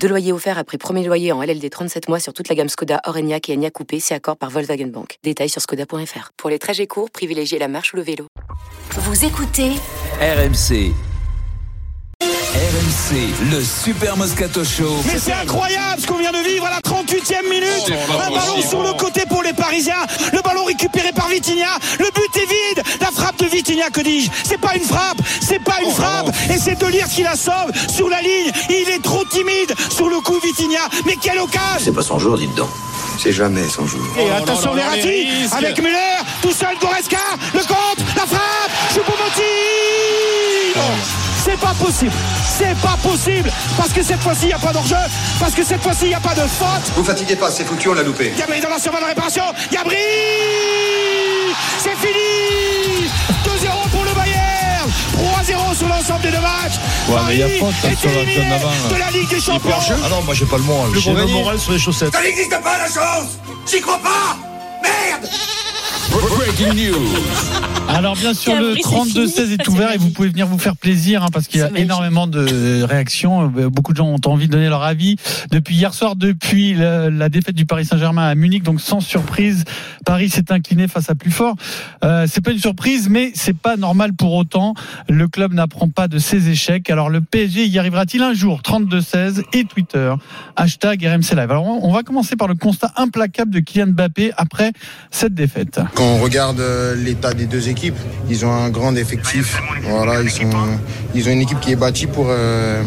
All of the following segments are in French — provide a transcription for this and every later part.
Deux loyers offerts après premier loyer en LLD 37 mois sur toute la gamme Skoda, Orenia et Enya Coupé, c'est accord par Volkswagen Bank. Détails sur skoda.fr. Pour les trajets courts, privilégiez la marche ou le vélo. Vous écoutez RMC. RMC, le Super Moscato Show. Mais c'est incroyable ce qu'on vient de vivre à la 38e minute. Un ballon sur le côté pour les Parisiens. Le ballon récupéré par Vitinha. Le but est vide. La frappe de Vitinha, que dis-je C'est pas une frappe. C'est pas une frappe. Et c'est de lire qui la sauve sur la ligne. Il est trop timide sur le coup Vitinha. Mais quelle occasion C'est pas son jour, dites donc. C'est jamais son jour. Et attention Verratti avec Muller, tout seul Goreska, le compte, la frappe, Choupo-Moting C'est pas possible, c'est pas possible, parce que cette fois-ci il n'y a pas d'enjeu, parce que cette fois-ci il n'y a pas de faute. Vous fatiguez pas, c'est foutu, on l'a loupé. Gabri dans la survol de réparation, Gabri C'est fini. 2-0 pour le Bayern. 3-0 sur l'ensemble des deux matchs. Ouais, mais il y a hein, est sur la de la Ligue des Champions. Ah non, moi j'ai pas le moral. J'ai le moral sur les chaussettes. Ça n'existe pas la chance. J'y crois pas. Merde. Breaking news. Alors bien sûr le bruit, c'est 32 16 fini. est ouvert et vous pouvez venir vous faire plaisir hein, parce qu'il y a énormément de réactions. Euh, Beaucoup de gens ont envie de donner leur avis depuis hier soir, depuis la, la défaite du Paris Saint-Germain à Munich. Donc sans surprise, Paris s'est incliné face à plus fort. Euh, c'est pas une surprise, mais c'est pas normal pour autant. Le club n'apprend pas de ses échecs. Alors le PSG y arrivera-t-il un jour? 32 16 et Twitter hashtag RMC Live. Alors on va commencer par le constat implacable de Kylian Mbappé après cette défaite. Quand on regarde euh, l'état des deux équipes, ils ont un grand effectif. Voilà, ils, sont, ils ont une équipe qui est bâtie pour, euh,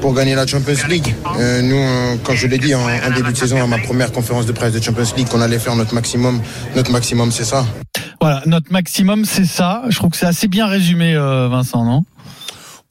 pour gagner la Champions League. Euh, nous, euh, quand je l'ai dit en, en début de saison à ma première conférence de presse de Champions League, qu'on allait faire notre maximum, notre maximum c'est ça. Voilà, notre maximum, c'est ça. Je trouve que c'est assez bien résumé, euh, Vincent, non?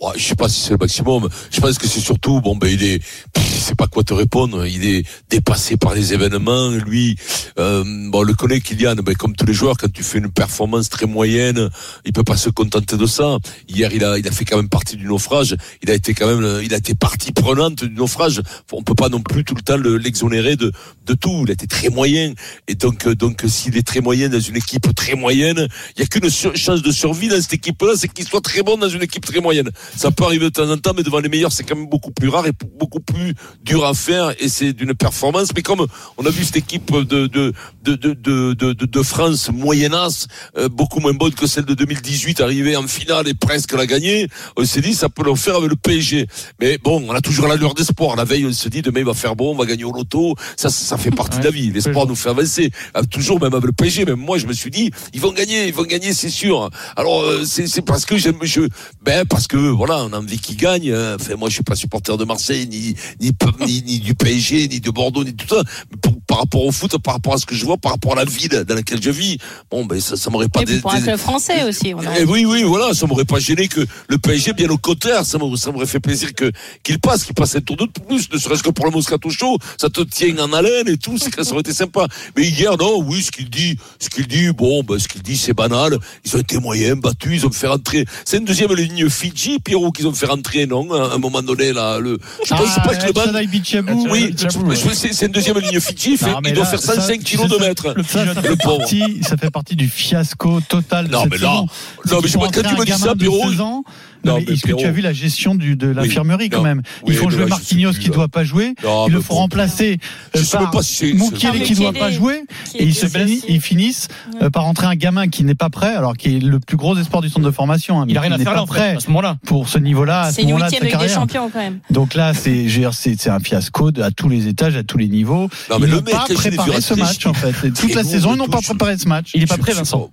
Ouais, je sais pas si c'est le maximum. Je pense que c'est surtout, bon, ben, il est, il sait pas quoi te répondre. Il est dépassé par les événements. Lui, euh, bon, on le connaît, Kylian, ben, comme tous les joueurs, quand tu fais une performance très moyenne, il peut pas se contenter de ça. Hier, il a, il a fait quand même partie du naufrage. Il a été quand même, il a été partie prenante du naufrage. On peut pas non plus tout le temps le- l'exonérer de, de tout. Il a été très moyen. Et donc, euh, donc, s'il est très moyen dans une équipe très moyenne, il y a qu'une chance de survie dans cette équipe-là, c'est qu'il soit très bon dans une équipe très moyenne. Ça peut arriver de temps en temps, mais devant les meilleurs, c'est quand même beaucoup plus rare et beaucoup plus dur à faire. Et c'est d'une performance. Mais comme on a vu cette équipe de de de de de, de, France moyennasse, euh, beaucoup moins bonne que celle de 2018, arriver en finale et presque la gagner, on s'est dit ça peut le faire avec le PSG. Mais bon, on a toujours la lueur d'espoir. La veille, on se dit demain il va faire bon, on va gagner au loto. Ça, ça, ça fait partie de la vie. L'espoir nous fait avancer. Euh, Toujours même avec le PSG. Même moi, je me suis dit ils vont gagner, ils vont gagner, c'est sûr. Alors euh, c'est c'est parce que j'aime je ben parce que voilà, on a envie qu'ils gagnent. Euh, Enfin, moi, je suis pas supporter de Marseille, ni ni ni, ni du PSG, ni de Bordeaux, ni tout ça. Par rapport au foot, par rapport à ce que je vois, par rapport à la ville dans laquelle je vis, bon ben ça, ça m'aurait pas. Et puis dé- pour club français aussi. On a... eh oui, oui, voilà, ça m'aurait pas gêné que le PSG, bien au contraire, ça m'aurait, fait plaisir que qu'il passe, qu'il passe un tour de plus, ne serait-ce que pour le Moscato Show, ça te tient en haleine et tout, c'est que ça aurait été sympa. Mais hier, non, oui, ce qu'il dit, ce qu'il dit, bon, ben, ce qu'il dit, c'est banal. Ils ont été moyens, battus, ils ont fait rentrer. C'est une deuxième ligne Fidji, Pierrot, qu'ils ont fait rentrer, non, à un moment donné, là, le, je Ah, pense pas que le ban, oui, c'est une deuxième ligne Fidji, il Non, doit faire ça, 105 kilos de ça, mètre. le- ça, ça, fait Le pauvre. partie, ça fait partie du fiasco total de Non, cette mais non, C'est mais je vois, quand tu me dis ça, de Pierrot, 16 ans. Non, mais mais est-ce que tu as vu la gestion du, de l'infirmerie quand non. même Oui, Ils font mais jouer là, Marquinhos qui là. doit pas jouer. Non, Ils le font remplacer Je euh, par Moukielé qui doit Moukielé, pas jouer. Et ils se ils finissent euh, par rentrer un gamin qui n'est pas prêt, alors qui est le plus gros espoir du centre de formation. hein, Il a mais rien à n'est faire là en fait, à ce moment-là. pour ce niveau-là, à ce C'est moment-là de des. Champions quand même. Donc là, c'est un fiasco à tous les étages, à tous les niveaux. Ils n'ont pas préparé ce match en fait. Toute la saison, ils n'ont pas préparé ce match. Il est pas prêt, Vincent.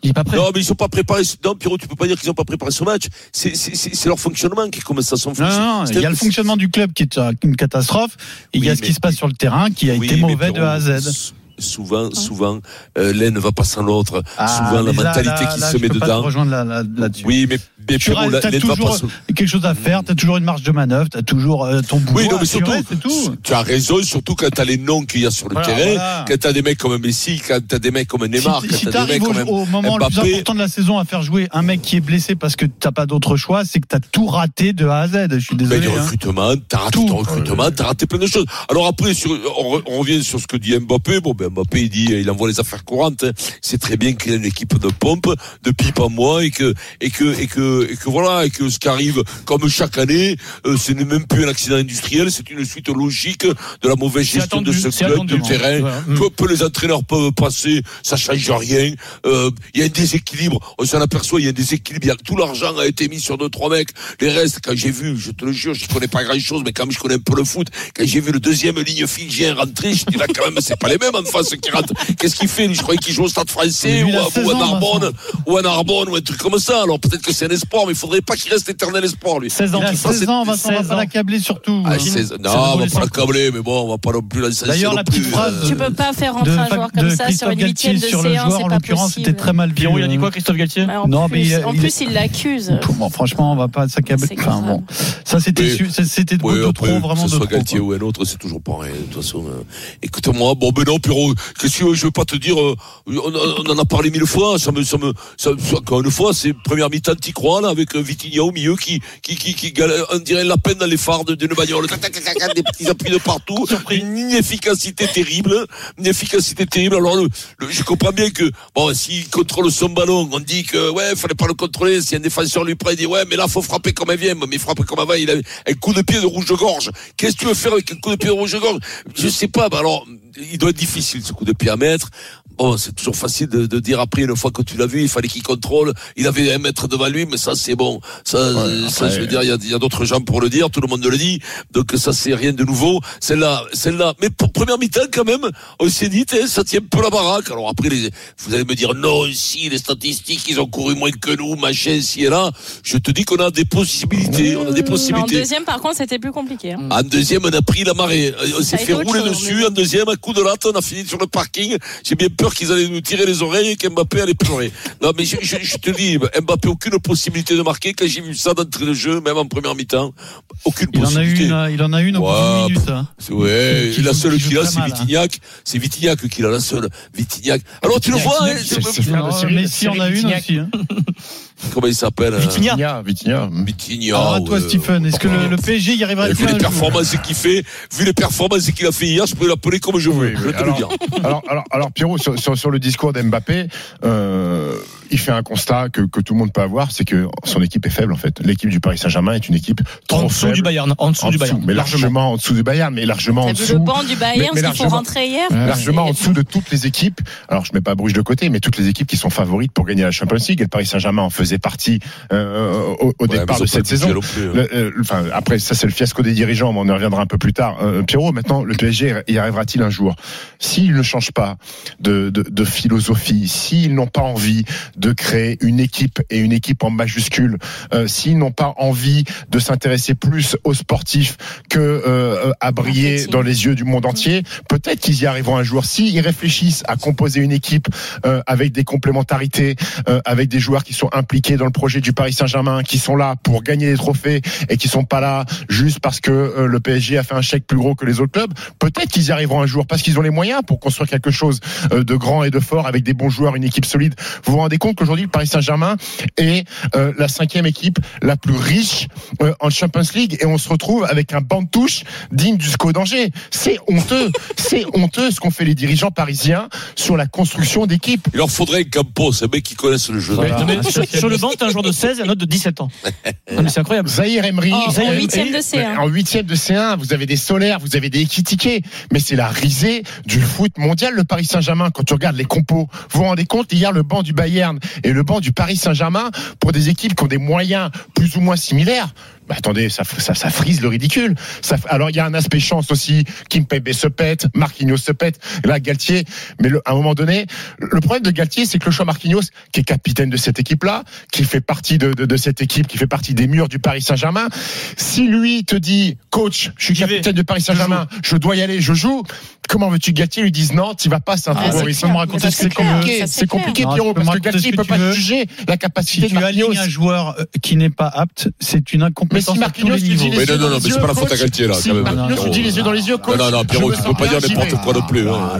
Pas. Il est pas prêt. Non, mais ils sont pas préparés. Non, Pierrot, tu peux pas dire qu'ils ont pas préparé ce match. C'est, c'est, c'est, c'est leur fonctionnement qui commence à s'en Non, non, non, il y a le fonctionnement du club qui est une catastrophe. Et il y a ce mais- qui se passe sur le terrain qui a Oui, été mauvais de A à Z. s- Souvent, souvent, euh, l'un ne va pas sans l'autre. Ah, souvent, la mentalité là, qui là, se je met peux pas te dedans. rejoindre là- là- là-dessus. Oui, mais mais tu as toujours se- quelque chose à faire, tu as toujours une marge de manœuvre, tu as toujours euh, ton boulot. Oui, non, mais surtout, tout. tu as raison, surtout quand t'as les noms qu'il y a sur le Voilà, terrain, voilà. quand t'as des mecs comme Messi, quand t'as des mecs comme Neymar, si quand si t'as des mecs t'arrives comme au, au moment le plus important de la saison à faire jouer un mec qui est blessé parce que t'as pas d'autre choix, c'est que t'as tout raté de A à Z. Je suis désolé. du hein. recrutement, t'as raté Tout. ton recrutement, t'as raté plein de choses. Alors après, sur, on, on revient sur ce que dit Mbappé. Bon, ben Mbappé, il dit, il envoie les affaires courantes. hein. C'est très bien qu'il ait une équipe de pompe, de pipe à moi, et que, et que, et que, et que voilà, et que ce qui arrive, comme chaque année, euh, ce n'est même plus un accident industriel, c'est une suite logique de la mauvaise gestion attendu, de ce club, du terrain. Voilà. Mm. Peu, peu les entraîneurs peuvent passer, ça change rien. Euh, Il y a un déséquilibre, on s'en aperçoit, il y a un déséquilibre. Y a- Tout l'argent a été mis sur deux, trois mecs. Les restes, quand j'ai vu, je te le jure, je connais pas grand chose, mais quand même je connais un peu le foot, quand j'ai vu le deuxième ligne fidjien rentrer, je dis là quand même, c'est pas les mêmes en face qui rentrent. Qu'est-ce qu'il fait Je croyais qu'il joue au stade français ou à, 16 ou à Narbonne, ou à Narbonne, ou un truc comme ça. Alors peut-être que c'est un espoir, mais il faudrait pas qu'il reste éternel espoir, lui. 16 ans. Il a tu vois. 16 ans, Vincent, on va 16 pas ans. l'accabler surtout. Ah, hein. c'est- c'est non, on va pas l'accabler, mais bon, on va pas non plus lancer D'ailleurs, la petite phrase Tu peux pas faire de, rentrer un joueur comme ça sur une huitième de sur le C1, joueur, c'est en pas l'occurrence, possible. c'était très mal vu. Pierrot, il a dit hein. quoi, Christophe Galtier Non, mais plus, il a- en plus, il l'accuse. Bon, franchement, on va pas s'accabler. Enfin, bon, ça c'était c'était de, trop, vraiment que ce de soit trop. Galtier ou un autre, c'est toujours pareil. De toute façon, euh, écoute-moi, bon, ben non, Pierrot, qu'est-ce que je veux pas te dire, euh, on, en a parlé mille fois, ça me, ça me, ça- encore une fois, c'est première mi-temps, t'y crois, là, avec Vitinha au milieu qui, qui, qui, qui, on dirait la peine dans les phares de- d'une bagnole, des petits appuis de partout, une inefficacité terrible, une efficacité terrible. Alors, le, le- je comprends bien que, bon, s'il contrôle son ballon, on dit que, ouais, fallait pas le contrôler, si un défenseur lui prend, il dit, ouais, mais là, faut frapper comme elle vient, mais frapper comme avant, il a un coup de pied de rouge-gorge. Qu'est-ce que tu veux faire avec un coup de pied de rouge-gorge? Je sais pas, bah alors, il doit être difficile, ce coup de pied à mettre. Bon, c'est toujours facile de, de dire après, une fois que tu l'as vu, il fallait qu'il contrôle. Il avait un mètre devant lui, mais ça, c'est bon. Ça, euh, ça, je veux dire, il y a, il y a d'autres gens pour le dire, tout le monde le dit. Donc, ça, c'est rien de nouveau. Celle-là, celle-là. Mais pour première mi-temps, quand même, on s'est dit, eh, ça tient un peu la baraque. Alors après, les, vous allez me dire, non, si, les statistiques, ils ont couru moins que nous, machin, si et là. Je te dis qu'on a des possibilités. On a des En possibilités. deuxième, par contre, c'était plus compliqué. hein. En deuxième, on a pris la marée. On Ça s'est fait rouler chose, dessus. mais- En deuxième, un coup de latte, on a fini sur le parking. J'ai bien peur qu'ils allaient nous tirer les oreilles et qu'Mbappé allait pleurer. Non, mais je, je- je te dis, Mbappé, aucune possibilité de marquer. Quand j'ai vu ça d'entrée de jeu, même en première mi-temps, aucune Il en a possibilité. une, euh, il en a une bout Ouais, minute. hein. Ouais, Qui la seule qu'il a, c'est hein. Vitignac. C'est Vitignac qu'il a la seule. Vitignac. Alors, tu le vois, hein. Messi en a une aussi. hein. comment il s'appelle? euh, Vitinha. Vitinha, Vitinha. À toi. Stephen, est-ce que le, le PSG y arrivera à vu les performances qu'il fait, vu les performances qu'il a fait hier, je peux l'appeler comme je veux. Oui, je vais te le dire. alors, alors, alors, Pierrot, sur, sur, sur le discours d'Mbappé, euh, il fait un constat que, que tout le monde peut avoir, c'est que son équipe est faible en fait. L'équipe du Paris Saint-Germain est une équipe trop En dessous faible. du Bayern. En dessous En du Bayern. mais largement en dessous du Bayern, mais largement en dessous. le banc du Bayern, mais ce qu'il faut rentrer hier largement en dessous de toutes les équipes. Alors je mets pas Bruges de côté, mais toutes les équipes qui sont favorites pour gagner la Champions League. Et le Paris Saint-Germain en faisait partie euh, au, au Ouais, départ de cette saison. plus, hein. Le- euh, enfin, après, ça c'est le fiasco des dirigeants, mais on y reviendra un peu plus tard. Euh, Pierrot, maintenant, le PSG y arrivera-t-il un jour? S'il ne change pas de, de, de philosophie, s'ils n'ont pas envie de créer une équipe et une équipe en majuscule, euh, s'ils n'ont pas envie de s'intéresser plus aux sportifs que euh, à briller dans les yeux du monde entier, peut-être qu'ils y arriveront un jour. S'ils réfléchissent à composer une équipe euh, avec des complémentarités, euh, avec des joueurs qui sont impliqués dans le projet du Paris Saint-Germain, qui sont là pour gagner des trophées et qui sont pas là juste parce que euh, le PSG a fait un chèque plus gros que les autres clubs, peut-être qu'ils y arriveront un jour parce qu'ils ont les moyens pour construire quelque chose euh, de grand et de fort avec des bons joueurs, une équipe solide. Vous vous rendez compte qu'aujourd'hui le Paris Saint-Germain est euh, la cinquième équipe la plus riche euh, en Champions League et on se retrouve avec un banc de touche digne du SCO d'Angers. C'est honteux, c'est honteux ce qu'ont fait les dirigeants parisiens sur la construction d'équipes. Il leur faudrait un Campos, un mec qui connaisse le jeu. Mais. Sur le banc, t'as un joueur de 16 et un autre de 17 ans. Non, mais c'est incroyable. Zahir Emery, En- en Zahir- huitième de C1. En huitième de C1, vous avez des solaires, vous avez des équitiqués, mais c'est la risée du foot mondial, le Paris Saint-Germain. Quand tu regardes les compos, vous vous rendez compte, hier, le banc du Bayern et le banc du Paris Saint-Germain, pour des équipes qui ont des moyens plus ou moins similaires, Bah, attendez, ça, ça, ça frise le ridicule. Ça, alors il y a un aspect chance aussi. Kim Pembe se pète, Marquinhos se pète. Là, Galtier. Mais le- à un moment donné, le problème de Galtier, c'est que le choix Marquinhos, qui est capitaine de cette équipe-là, qui fait partie de, de, de cette équipe, qui fait partie des murs du Paris Saint-Germain, si lui te dit, coach, je suis capitaine du Paris Saint-Germain, je dois y aller, je joue. Comment veux-tu que Galtier lui dise non, tu vas pas, c'est un Ah, peu c'est me raconter compliqué, c'est compliqué, Pierrot, parce que Galtier ce peut pas juger la capacité Si de Marquinhos. un joueur euh, qui n'est pas apte, c'est une Mais si Marquinhos les lui dit niveaux. les yeux non, non, dans non, les mais c'est yeux, pas la faute à Galtier, là, Si quand même. Marquinhos les yeux dans les yeux, Non, coach. non, non, Pierrot, tu peux pas dire n'importe quoi non plus. hein.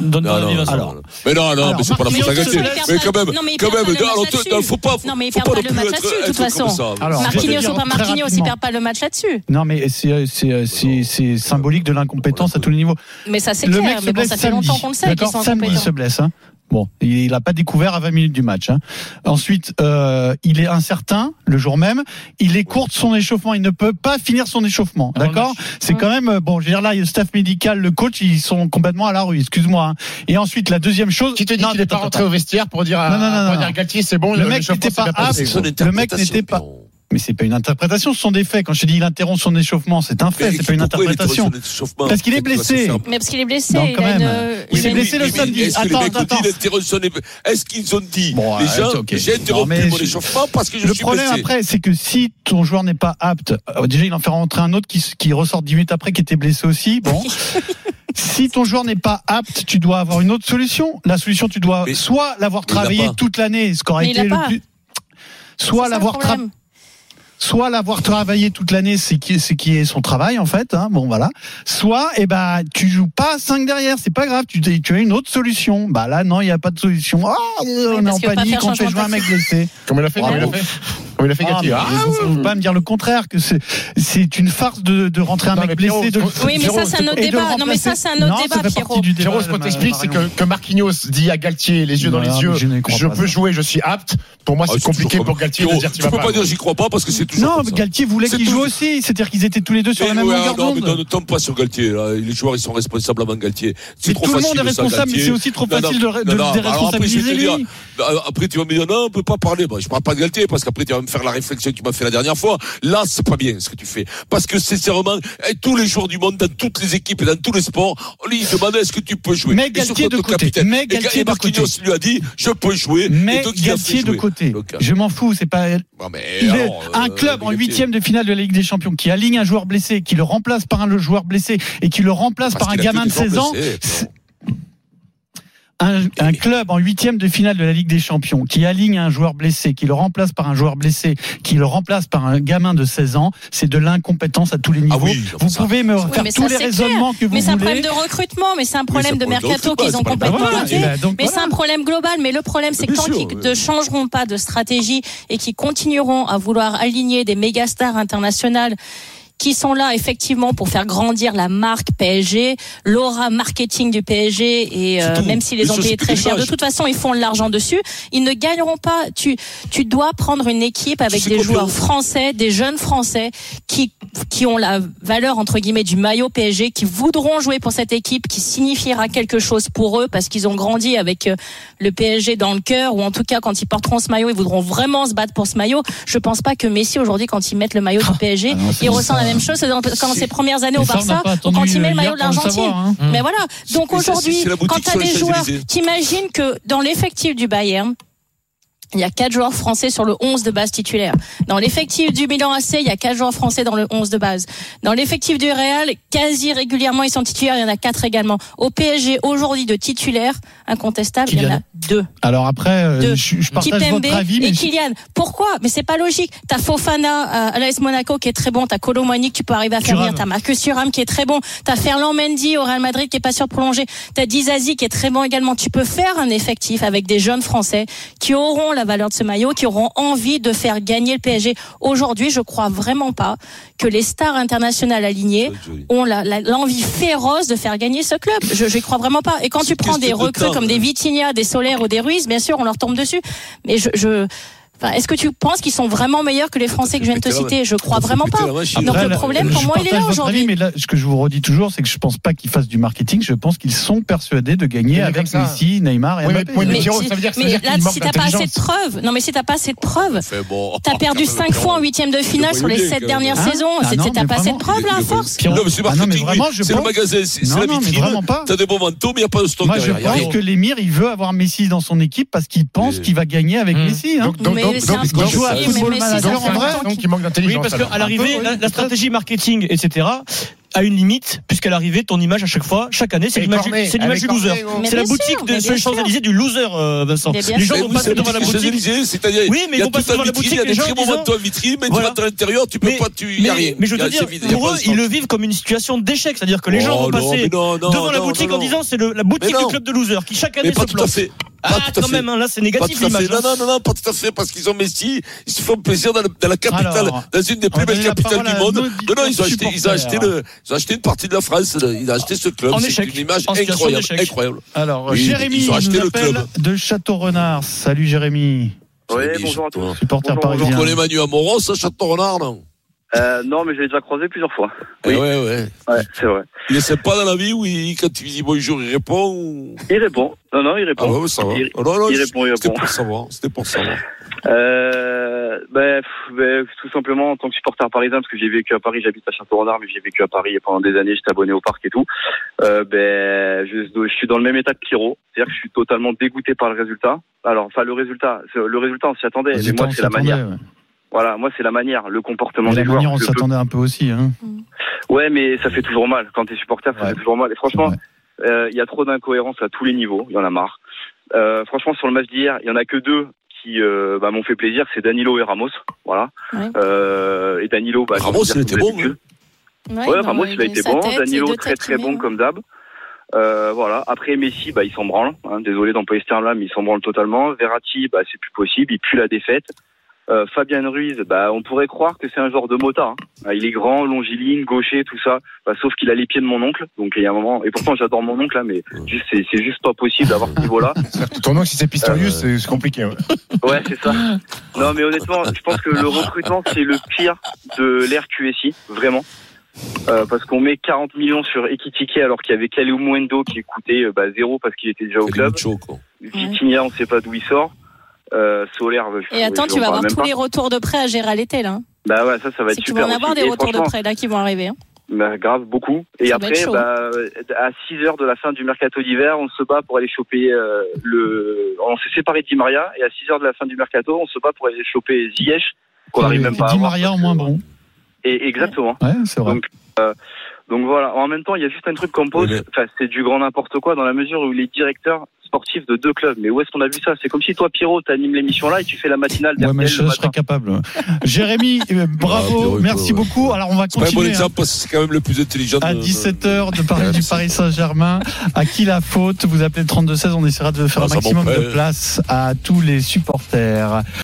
Donne ton Non, non, avis, non, Vincent. non. Mais non, non, mais c'est pas la faute à Galtier. Mais quand même, quand même, tu- faut pas, Non, mais il faut perd pas le match là-dessus, de toute façon. Marquinhos ou pas Marquinhos, il perd pas le match là-dessus. Non, mais c'est c'est c'est symbolique de l'incompétence à tous les niveaux. Mais ça, c'est Le clair. Mais bon, ça fait longtemps qu'on le sait D'accord, samedi il se blesse. Bon, il n'a pas découvert à 20 minutes du match. Hein. Ensuite, euh, il est incertain le jour même. Il est court de son échauffement. Il ne peut pas finir son échauffement. Le D'accord. C'est quand même euh, bon. Je veux dire là, le staff médical, le coach, ils sont complètement à la rue. Excuse-moi. hein. Et ensuite, la deuxième chose. Qui te dit qu'il n'est pas rentré au vestiaire pour dire à, Non, non, non. Galtier, c'est bon, Le mec l'échauffement n'était pas apte. Le mec n'était pas-. Mais c'est pas une interprétation, ce sont des faits. Quand je te dis il interrompt son échauffement, c'est un fait. C'est pas une interprétation. Parce qu'il est blessé. Mais parce qu'il est blessé. Non, il quand même. il Il s'est blessé le samedi. Attends, attends. Est-ce qu'ils ont dit Bon, les gens j'ai Non, interrompu mais mon je- échauffement parce que je Le suis problème blessé. après, c'est que si ton joueur n'est pas apte, euh, déjà il en fait rentrer un autre qui, ressort 10 minutes après qui était blessé aussi. Bon. si ton joueur n'est pas apte, tu dois avoir une autre solution. La solution, tu dois Mais- soit l'avoir travaillé toute l'année, ce qui aurait été le pas. plus. Soit le l'avoir tra- problème. Soit l'avoir travaillé toute l'année, c'est qui, c'est qui est son travail en fait. Hein, bon voilà. Soit, eh ben, tu joues pas à 5 derrière, c'est pas grave. Tu, tu as une autre solution. Bah là, non, il y a pas de solution. Ah, on est en panique, on fait jouer un mec blessé. Comment il a fait Comment il a fait? Il a fait Ah, Ah, pouvez pas me dire le contraire que c'est c'est une farce de, de rentrer un mec blessé. De, Oui, mais ça, c'est un autre débat. Non, mais ça, c'est un autre débat, Pierrot. débat, Pierrot, ce qu'on t'explique, c'est que, que Marquinhos dit à Galtier, les yeux dans les yeux, je peux ça. jouer, je suis apte. Pour moi, Ah, c'est compliqué pour Galtier de Pierrot, dire tu vas peux pas. dire j'y crois pas parce que c'est toujours Non. Galtier voulait qu'il joue aussi. C'est-à-dire qu'ils étaient tous les deux sur la même longueur non, mais d'onde. ne tombe pas sur Galtier. Les joueurs, ils sont responsables avant Galtier. C'est trop tout le monde facile est responsable, mais c'est aussi trop facile de, déresponsabiliser lui. euh, Après, tu vas me dire, non, on peut pas parler. Bah, je parle pas de Galtier parce qu'après, tu vas me faire la réflexion que tu m'as fait la dernière fois. Là, c'est pas bien ce que tu fais. Parce que sincèrement, eh, tous les joueurs du monde, dans toutes les équipes et dans tous les sports, on lui demandait est-ce que tu peux jouer? Mais Galtier de côté. capitaine. Mais Et Galtier et de Marquinhos côté. lui a dit, je peux jouer. Mais donc, Galtier de jouer. côté. Donc, Je m'en fous, c'est pas. non, mais Il est un euh, club en huitième de finale de la Ligue des Champions qui aligne un joueur blessé, qui le remplace par un joueur blessé et qui le remplace Parce par un gamin de des 16 ans. Un, un club en huitième de finale de la Ligue des Champions qui aligne un joueur blessé, qui le remplace par un joueur blessé, qui le remplace par un gamin de 16 ans, c'est de l'incompétence à tous les niveaux. Ah oui, vous ça. pouvez me Oui, faire mais tous ça, les c'est raisonnements que vous Mais c'est un problème de recrutement, mais c'est un problème de mercato qu'ils ont complètement Voilà, ben, donc, Mais voilà. c'est un problème global. Mais le problème, c'est que tant qu'ils ne changeront pas de stratégie et qu'ils continueront à vouloir aligner des méga stars internationales qui sont là effectivement pour faire grandir la marque PSG, l'aura marketing du PSG et euh, même si les ont ça, payé c'est très cher, de toute façon ils font de l'argent dessus. Ils ne gagneront pas. Tu tu dois prendre une équipe avec des joueurs français, des jeunes français qui qui ont la valeur entre guillemets du maillot PSG, qui voudront jouer pour cette équipe, qui signifiera quelque chose pour eux parce qu'ils ont grandi avec euh, le PSG dans le cœur ou en tout cas quand ils porteront ce maillot, ils voudront vraiment se battre pour ce maillot. Je pense pas que Messi aujourd'hui quand ils mettent le maillot du PSG, Ah non, il ressent la même chose dans, quand ses premières années Mais au Barça quand il met le maillot de l'Argentine. hein. Mais voilà. Donc aujourd'hui, quand tu as des joueurs, Champs-Élysées. t'imagines que dans l'effectif du Bayern, il y a quatre joueurs français sur le 11 de base titulaire. Dans l'effectif du Milan AC, il y a quatre joueurs français dans le 11 de base. Dans l'effectif du Real, quasi régulièrement, ils sont titulaires. Il y en a quatre également. Au PSG, aujourd'hui, de titulaires, incontestables, il y en a deux. Alors après, euh, Deux. je, je partage Kipembe votre avis, et mais Kylian. Pourquoi? Mais c'est pas logique. T'as Fofana à à l'AS Monaco qui est très bon. T'as Colomani que tu peux arriver à faire venir. T'as Marcus Thuram qui est très bon. T'as Ferland Mendy au Real Madrid qui est pas sûr de prolonger. T'as Dizazi qui est très bon également. Tu peux faire un effectif avec des jeunes Français qui auront la valeur de ce maillot, qui auront envie de faire gagner le PSG. Aujourd'hui, je crois vraiment pas que les stars internationales alignées ont l'envie féroce de faire gagner ce club. Je j'y crois vraiment pas. Et quand tu prends des de recrues comme des hein. Vitinha, des Solaire ou des Ruiz, bien sûr, on leur tombe dessus. Mais je, je Enfin, Est-ce que tu penses qu'ils sont vraiment meilleurs que les Français que je viens de te citer? Je crois vraiment pas. Donc le problème pour moi il est là aujourd'hui. Mais là, ce que je vous redis toujours, c'est que je pense pas qu'ils fassent du marketing. Je pense qu'ils sont persuadés de gagner avec. Messi, Neymar et Mbappé. mais là, si t'as pas assez de preuves, non mais si t'as pas assez de preuves, t'as perdu Quand même, 5 fois en huitième de finale le sur les voyez, 7 quand dernières saisons. Ah T'as pas assez de preuves là à force. Non, mais c'est Ah marketing, vraiment, oui. je c'est le pense- magasin, c'est la vitrine. vraiment pas. T'as des bons manteaux, mais il n'y a pas de stock Moi, je y pense que l'émir, il veut avoir Messi dans son équipe parce qu'il pense qu'il va gagner avec. Messi. Donc, donc, Mais donc, c'est un donc, peu il joue à football manager, en vrai, il manque Oui, d'intelligence. parce alors. qu'à l'arrivée, oui, la stratégie marketing, etc., a une limite, puisqu'à l'arrivée, ton image à chaque fois, chaque année, c'est l'image du- Cornet, c'est l'image du avec loser. Mais C'est la boutique sûr, de, sur les. Champs-Élysées du loser, euh, Vincent. Les gens vont passer c'est devant la boutique. C'est-à-dire, Oui, mais il y ils a vont passer devant la boutique, il y a des gens très disant- manteaux en vitrine, mais tu vas à l'intérieur, tu peux pas, tu, y rien. mais je veux dire, pour eux, de ils le vivent comme une situation d'échec. C'est-à-dire que les gens Oh, vont non, passer devant la boutique en disant c'est la boutique du club de losers qui chaque année Mais pas se tout à plante. fait. Ah, à quand fait. même, hein, là, c'est négatif l'image. Non, hein. non, non, non, pas tout à fait, parce qu'ils ont Messi, ils se font plaisir dans, le- dans la capitale, Alors, dans une des plus belles capitales du monde. Non, non, ils ont acheté, ils ont acheté le, ils ont acheté une partie de la France, ils ont acheté ce club. En C'est une image incroyable, incroyable. Alors, Oui, Jérémy ils ont acheté le appelle club. de Château-Renard. Salut Jérémy, Oui, bonjour à tous. supporter Bonjour, On parisien. connaît Manu Amoros, à Château-Renard, non? Euh, non, mais je l'ai déjà croisé plusieurs fois. Eh Oui. ouais, ouais. C'est vrai. Il est sympa dans la vie où il, quand tu lui dis bonjour, il répond ou... Il répond. Non, non, il Ah répond. ouais, ça va. Il, Ah non, non, il répond, il C'était répond. pour savoir, c'était pour savoir. Euh, ben, pff, ben, tout simplement en tant que supporter parisien, parce que j'ai vécu à Paris, j'habite à Château-Renard, mais j'ai vécu à Paris pendant des années, j'étais abonné au parc et tout. Euh, ben, je, je suis dans le même état que Pierrot, c'est-à-dire que je suis totalement dégoûté par le résultat. Alors, enfin, le résultat, le résultat, on s'y attendait, mais moi, c'est la manière. ouais. Voilà, moi, c'est la manière, le comportement Mais des la joueurs. manière, on s'attendait un peu aussi. Hein. Ouais, mais ça fait toujours mal. Quand t'es supporter, ça Ouais. fait toujours mal. Et franchement, euh, il y a trop d'incohérences à tous les niveaux. Il y en a marre. Euh, franchement, sur le match d'hier, il y en a que deux qui euh, bah, m'ont fait plaisir. C'est Danilo et Ramos. Voilà. Ouais. Euh, et Danilo, bah, Ramos, il était bon, d'habitude. Ouais, Ouais, non, Ramos, il a été bon. Danilo, très très bon comme d'hab. Euh, voilà. Après Messi, bah, il s'en branle. Hein. Désolé d'employer ce terme-là, mais il s'en branle totalement. Verratti, bah, c'est plus possible. Il pue la défaite. Euh, Fabien Ruiz, bah, on pourrait croire que c'est un genre de motard. hein. Ah, Il est grand, longiligne, gaucher, tout ça. Bah, sauf qu'il a les pieds de mon oncle. Donc il y a un moment. Et pourtant j'adore mon oncle, là, mais juste c'est c'est juste pas possible d'avoir ce niveau-là. Ton nom, si c'est Pistorius, Euh, c'est compliqué. ouais. Ouais, c'est ça. Non, mais honnêtement, je pense que le recrutement, c'est le pire de l'ère QSI, vraiment. Euh, parce qu'on met 40 millions sur Ekitike alors qu'il y avait Kalou Mwendo qui coûtait euh, bah, zéro parce qu'il était déjà au C'est club. Vitinha, on sait pas d'où il sort. Euh, Solaire, Et attends, tu vas avoir tous pas. les retours de prêt à Gérald Ettel. Hein. Bah ouais, ça, ça va être vont super. en avoir des Et retours de prêt là qui vont arriver. Hein. bah, grave, beaucoup. Et Ça après, bah, à 6 heures de la fin du mercato d'hiver, on se bat pour aller choper euh, le. On s'est séparé de Di Maria et à 6 heures de la fin du mercato, on se bat pour aller choper Ziyech, qu'on n'arrive même pas à Di avoir. Maria en moins bon. Et exactement. Ouais, c'est vrai. Donc, euh, donc voilà. En même temps, il y a juste un truc qu'on pose. Oui, mais- Enfin, c'est du grand n'importe quoi dans la mesure où les directeurs sportifs de deux clubs. Mais où est-ce qu'on a vu ça? C'est comme si toi, Pierrot, t'animes l'émission là et tu fais la matinale Ouais, mais je, serais capable. Jérémy, euh, Ah, bravo, Pierrot, il merci ouais. beaucoup. Alors, on va C'est pas un bon continuer. hein. exemple parce que c'est quand même le plus intelligent. À de- de- 17h de parler du Paris Saint-Germain. À qui la faute? Vous appelez le 32-16, on essaiera de faire Ah, un maximum de place à tous les supporters.